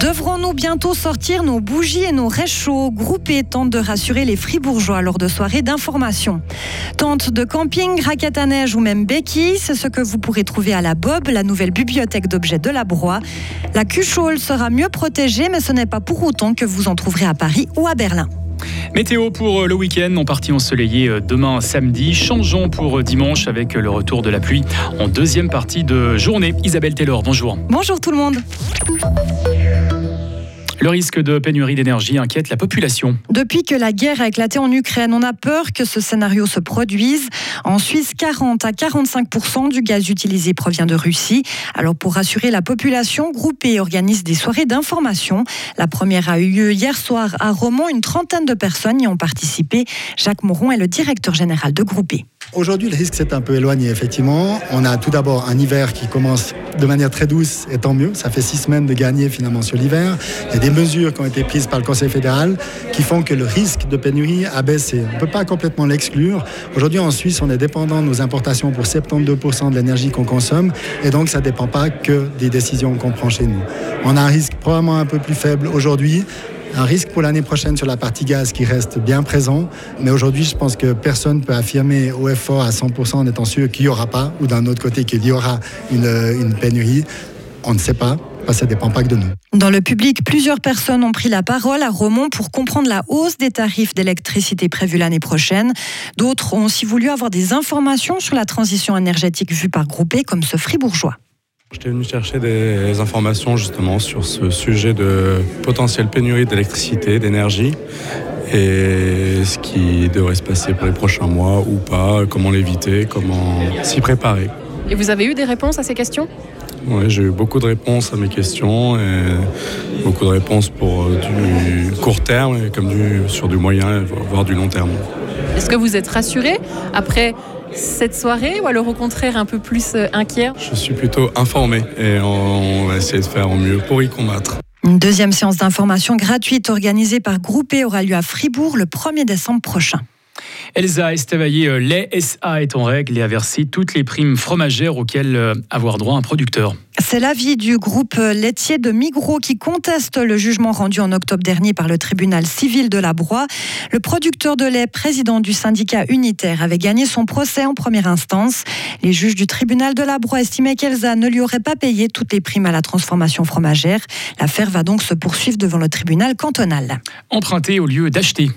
Devrons-nous bientôt sortir nos bougies et nos réchauds? Groupés tente de rassurer les fribourgeois lors de soirées d'information. Tente de camping, raquette à neige ou même béquilles, c'est ce que vous pourrez trouver à la Bob, la nouvelle bibliothèque d'objets de la Broye. La Cuchole sera mieux protégée, mais ce n'est pas pour autant que vous en trouverez à Paris ou à Berlin. Météo pour euh, le week-end, en partie ensoleillé euh, demain samedi. Changeons pour euh, dimanche avec le retour de la pluie en deuxième partie de journée. Isabelle Taylor, bonjour. Bonjour tout le monde. Le risque de pénurie d'énergie inquiète la population. Depuis que la guerre a éclaté en Ukraine, on a peur que ce scénario se produise. En Suisse, 40 à 45 du gaz utilisé provient de Russie. Alors pour rassurer la population, Groupé organise des soirées d'information. La première a eu lieu hier soir à Romont. Une trentaine de personnes y ont participé. Jacques Moron est le directeur général de Groupé. Aujourd'hui, le risque s'est un peu éloigné, effectivement. On a tout d'abord un hiver qui commence de manière très douce, et tant mieux. Ça fait six semaines de gagner finalement sur l'hiver. Il y a des mesures qui ont été prises par le Conseil fédéral qui font que le risque de pénurie a baissé. On ne peut pas complètement l'exclure. Aujourd'hui, en Suisse, on est dépendant de nos importations pour 72% de l'énergie qu'on consomme. Et donc, ça ne dépend pas que des décisions qu'on prend chez nous. On a un risque probablement un peu plus faible aujourd'hui un risque pour l'année prochaine sur la partie gaz qui reste bien présent. Mais aujourd'hui, je pense que personne ne peut affirmer au effort à 100% en étant sûr qu'il n'y aura pas, ou d'un autre côté qu'il y aura une, une pénurie. On ne sait pas. Ça dépend pas que de nous. Dans le public, plusieurs personnes ont pris la parole à Romont pour comprendre la hausse des tarifs d'électricité prévue l'année prochaine. D'autres ont aussi voulu avoir des informations sur la transition énergétique vue par Groupé, comme ce fribourgeois. J'étais venu chercher des informations justement sur ce sujet de potentielle pénurie d'électricité, d'énergie et ce qui devrait se passer pour les prochains mois ou pas, comment l'éviter, comment s'y préparer. Et vous avez eu des réponses à ces questions? Oui, j'ai eu beaucoup de réponses à mes questions et beaucoup de réponses pour du court terme comme du, sur du moyen, voire du long terme. Est-ce que vous êtes rassuré après cette soirée ou alors au contraire un peu plus euh, inquiet? Je suis plutôt informé et on va essayer de faire au mieux pour y combattre. Une deuxième séance d'information gratuite organisée par Groupé aura lieu à Fribourg le 1er décembre prochain. Elsa Estavaillé, euh, les SA est en règle et a versé toutes les primes fromagères auxquelles euh, avoir droit un producteur. C'est l'avis du groupe laitier de Migros qui conteste le jugement rendu en octobre dernier par le tribunal civil de la Broye. Le producteur de lait, président du syndicat unitaire, avait gagné son procès en première instance. Les juges du tribunal de la Broye estimaient qu'Elsa ne lui aurait pas payé toutes les primes à la transformation fromagère. L'affaire va donc se poursuivre devant le tribunal cantonal. Emprunter au lieu d'acheter.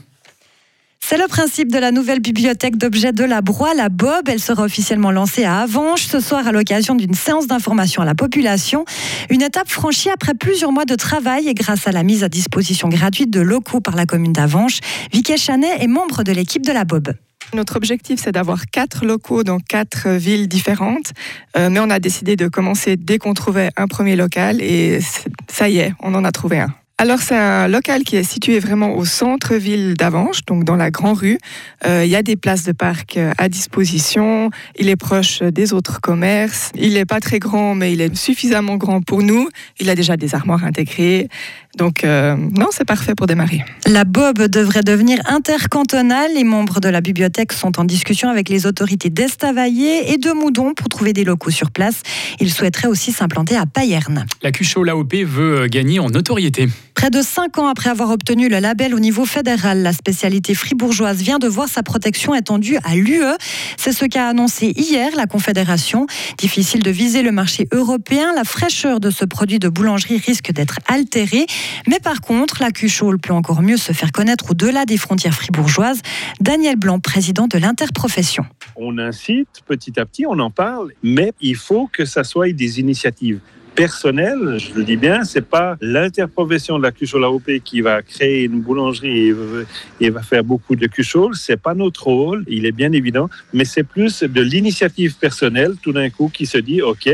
C'est le principe de la nouvelle bibliothèque d'objets de la Broye, la Bob. Elle sera officiellement lancée à Avanches ce soir à l'occasion d'une séance d'information à la population. Une étape franchie après plusieurs mois de travail et grâce à la mise à disposition gratuite de locaux par la commune d'Avanches. Vicky Chanet est membre de l'équipe de la Bob. Notre objectif, c'est d'avoir quatre locaux dans quatre villes différentes, euh, mais on a décidé de commencer dès qu'on trouvait un premier local et ça y est, on en a trouvé un. Alors c'est un local qui est situé vraiment au centre-ville d'Avanches, donc dans la Grand Rue. Euh, il y a des places de parc euh, à disposition. Il est proche des autres commerces. Il n'est pas très grand, mais il est suffisamment grand pour nous. Il a déjà des armoires intégrées. Donc euh, non, c'est parfait pour démarrer. La Bob devrait devenir intercantonale. Les membres de la bibliothèque sont en discussion avec les autorités d'Estavayer et de Moudon pour trouver des locaux sur place. Ils souhaiteraient aussi s'implanter à Payerne. La QCHO l'AOP veut gagner en notoriété. Près de cinq ans après avoir obtenu le label au niveau fédéral, la spécialité fribourgeoise vient de voir sa protection étendue à l'UE. C'est ce qu'a annoncé hier la Confédération. Difficile de viser le marché européen, la fraîcheur de ce produit de boulangerie risque d'être altérée. Mais par contre, la Cuchole peut encore mieux se faire connaître au-delà des frontières fribourgeoises. Daniel Blanc, président de l'interprofession. On incite petit à petit, on en parle, mais il faut que ça soit des initiatives personnel, je le dis bien, c'est pas l'interprofession de la cuchole AOP qui va créer une boulangerie et, va faire beaucoup de cuchole. C'est pas notre rôle, il est bien évident, mais c'est plus de l'initiative personnelle tout d'un coup qui se dit, OK,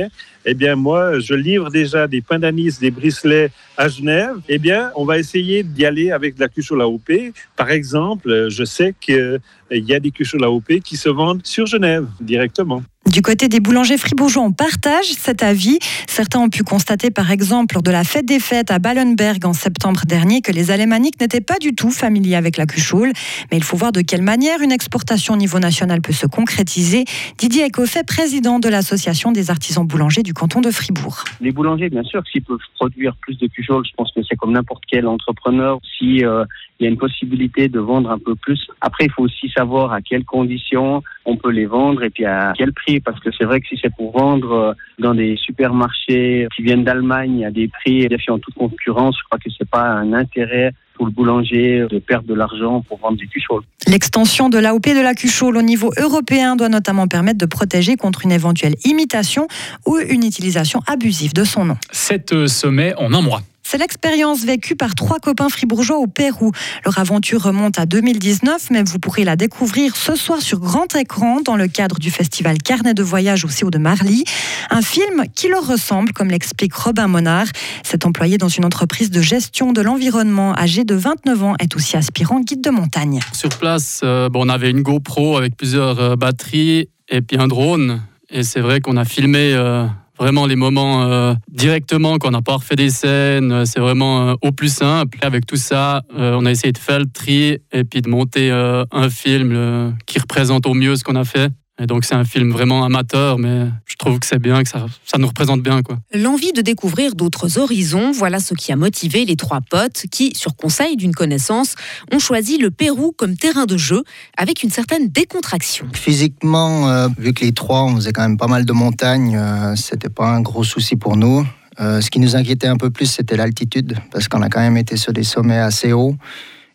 eh bien moi, je livre déjà des pains d'anis, des bricelets à Genève. Eh bien, on va essayer d'y aller avec de la cuche au AOP. Par exemple, je sais qu'il y a des cuches au AOP qui se vendent sur Genève directement. Du côté des boulangers fribourgeois, on partage cet avis. Certains ont pu constater, par exemple, lors de la fête des fêtes à Ballenberg en septembre dernier, que les Alémaniques n'étaient pas du tout familiers avec la cuchoule. Mais il faut voir de quelle manière une exportation au niveau national peut se concrétiser. Didier Ecoffet, président de l'Association des artisans boulangers du canton de Fribourg. Les boulangers, bien sûr, s'ils peuvent produire plus de cuchoules, je pense que c'est comme n'importe quel entrepreneur. Si euh, il y a une possibilité de vendre un peu plus. Après, il faut aussi savoir à quelles conditions on peut les vendre et puis à quel prix. Parce que c'est vrai que si c'est pour vendre euh, dans des supermarchés qui viennent d'Allemagne à des prix en toute concurrence, je crois que c'est pas un intérêt pour le boulanger de perdre de l'argent pour vendre des cucholes. L'extension de l'AOP de la cuchole au niveau européen doit notamment permettre de protéger contre une éventuelle imitation ou une utilisation abusive de son nom. Sept euh, sommets en un mois. C'est l'expérience vécue par trois copains fribourgeois au Pérou. Leur aventure remonte à 2019, mais vous pourrez la découvrir ce soir sur grand écran dans le cadre du festival Carnet de voyage au CO de Marly. Un film qui leur ressemble, comme l'explique Robin Monard. Cet employé dans une entreprise de gestion de l'environnement âgé de 29 ans est aussi aspirant guide de montagne. Sur place, euh, bon, on avait une GoPro avec plusieurs euh, batteries et puis un drone. Et c'est vrai qu'on a filmé euh, vraiment les moments euh, directement qu'on n'a pas refait des scènes. euh, C'est vraiment euh, au plus simple. Avec tout ça, on a essayé de faire le tri et puis de monter un film qui représente au mieux ce qu'on a fait. Et donc c'est un film vraiment amateur, mais je trouve que c'est bien, que ça, ça nous représente bien. quoi. L'envie de découvrir d'autres horizons, voilà ce qui a motivé les trois potes qui, sur conseil d'une connaissance, ont choisi le Pérou comme terrain de jeu avec une certaine décontraction. Physiquement, euh, vu que les trois, on faisait quand même pas mal de montagnes, euh, c'était pas un gros souci pour nous. Euh, ce qui nous inquiétait un peu plus, c'était l'altitude, parce qu'on a quand même été sur des sommets assez hauts.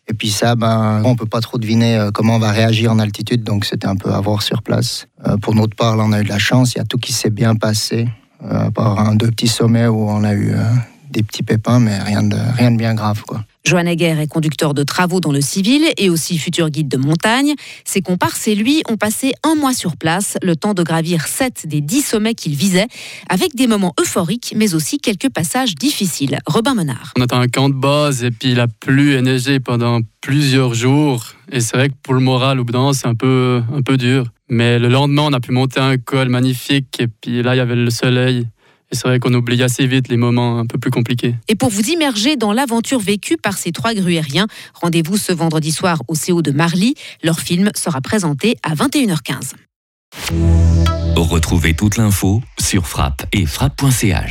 Et puis ça, ben, on peut pas trop deviner euh, comment on va réagir en altitude, donc c'était un peu à voir sur place. Euh, pour notre part, là, on a eu de la chance, il y a tout qui s'est bien passé, euh, à part un deux petits sommets où on a eu des petits pépins, mais rien de, rien de bien grave, quoi. Johan Egger est conducteur de travaux dans le civil et aussi futur guide de montagne. Ses comparses et lui ont passé un mois sur place, le temps de gravir sept des dix sommets qu'ils visaient, avec des moments euphoriques, mais aussi quelques passages difficiles. Robin Menard. On était un camp de base et puis il a plu et neigé pendant plusieurs jours. Et c'est vrai que pour le moral, au bout d'un c'est un peu, un peu dur. Mais le lendemain, on a pu monter un col magnifique et puis là, il y avait le soleil. Et c'est vrai qu'on oublie assez vite les moments un peu plus compliqués. Et pour vous immerger dans l'aventure vécue par ces trois gruériens, rendez-vous ce vendredi soir au CO de Marly. Leur film sera présenté à 21h15. Retrouvez toute l'info sur frappe et frappe.ch.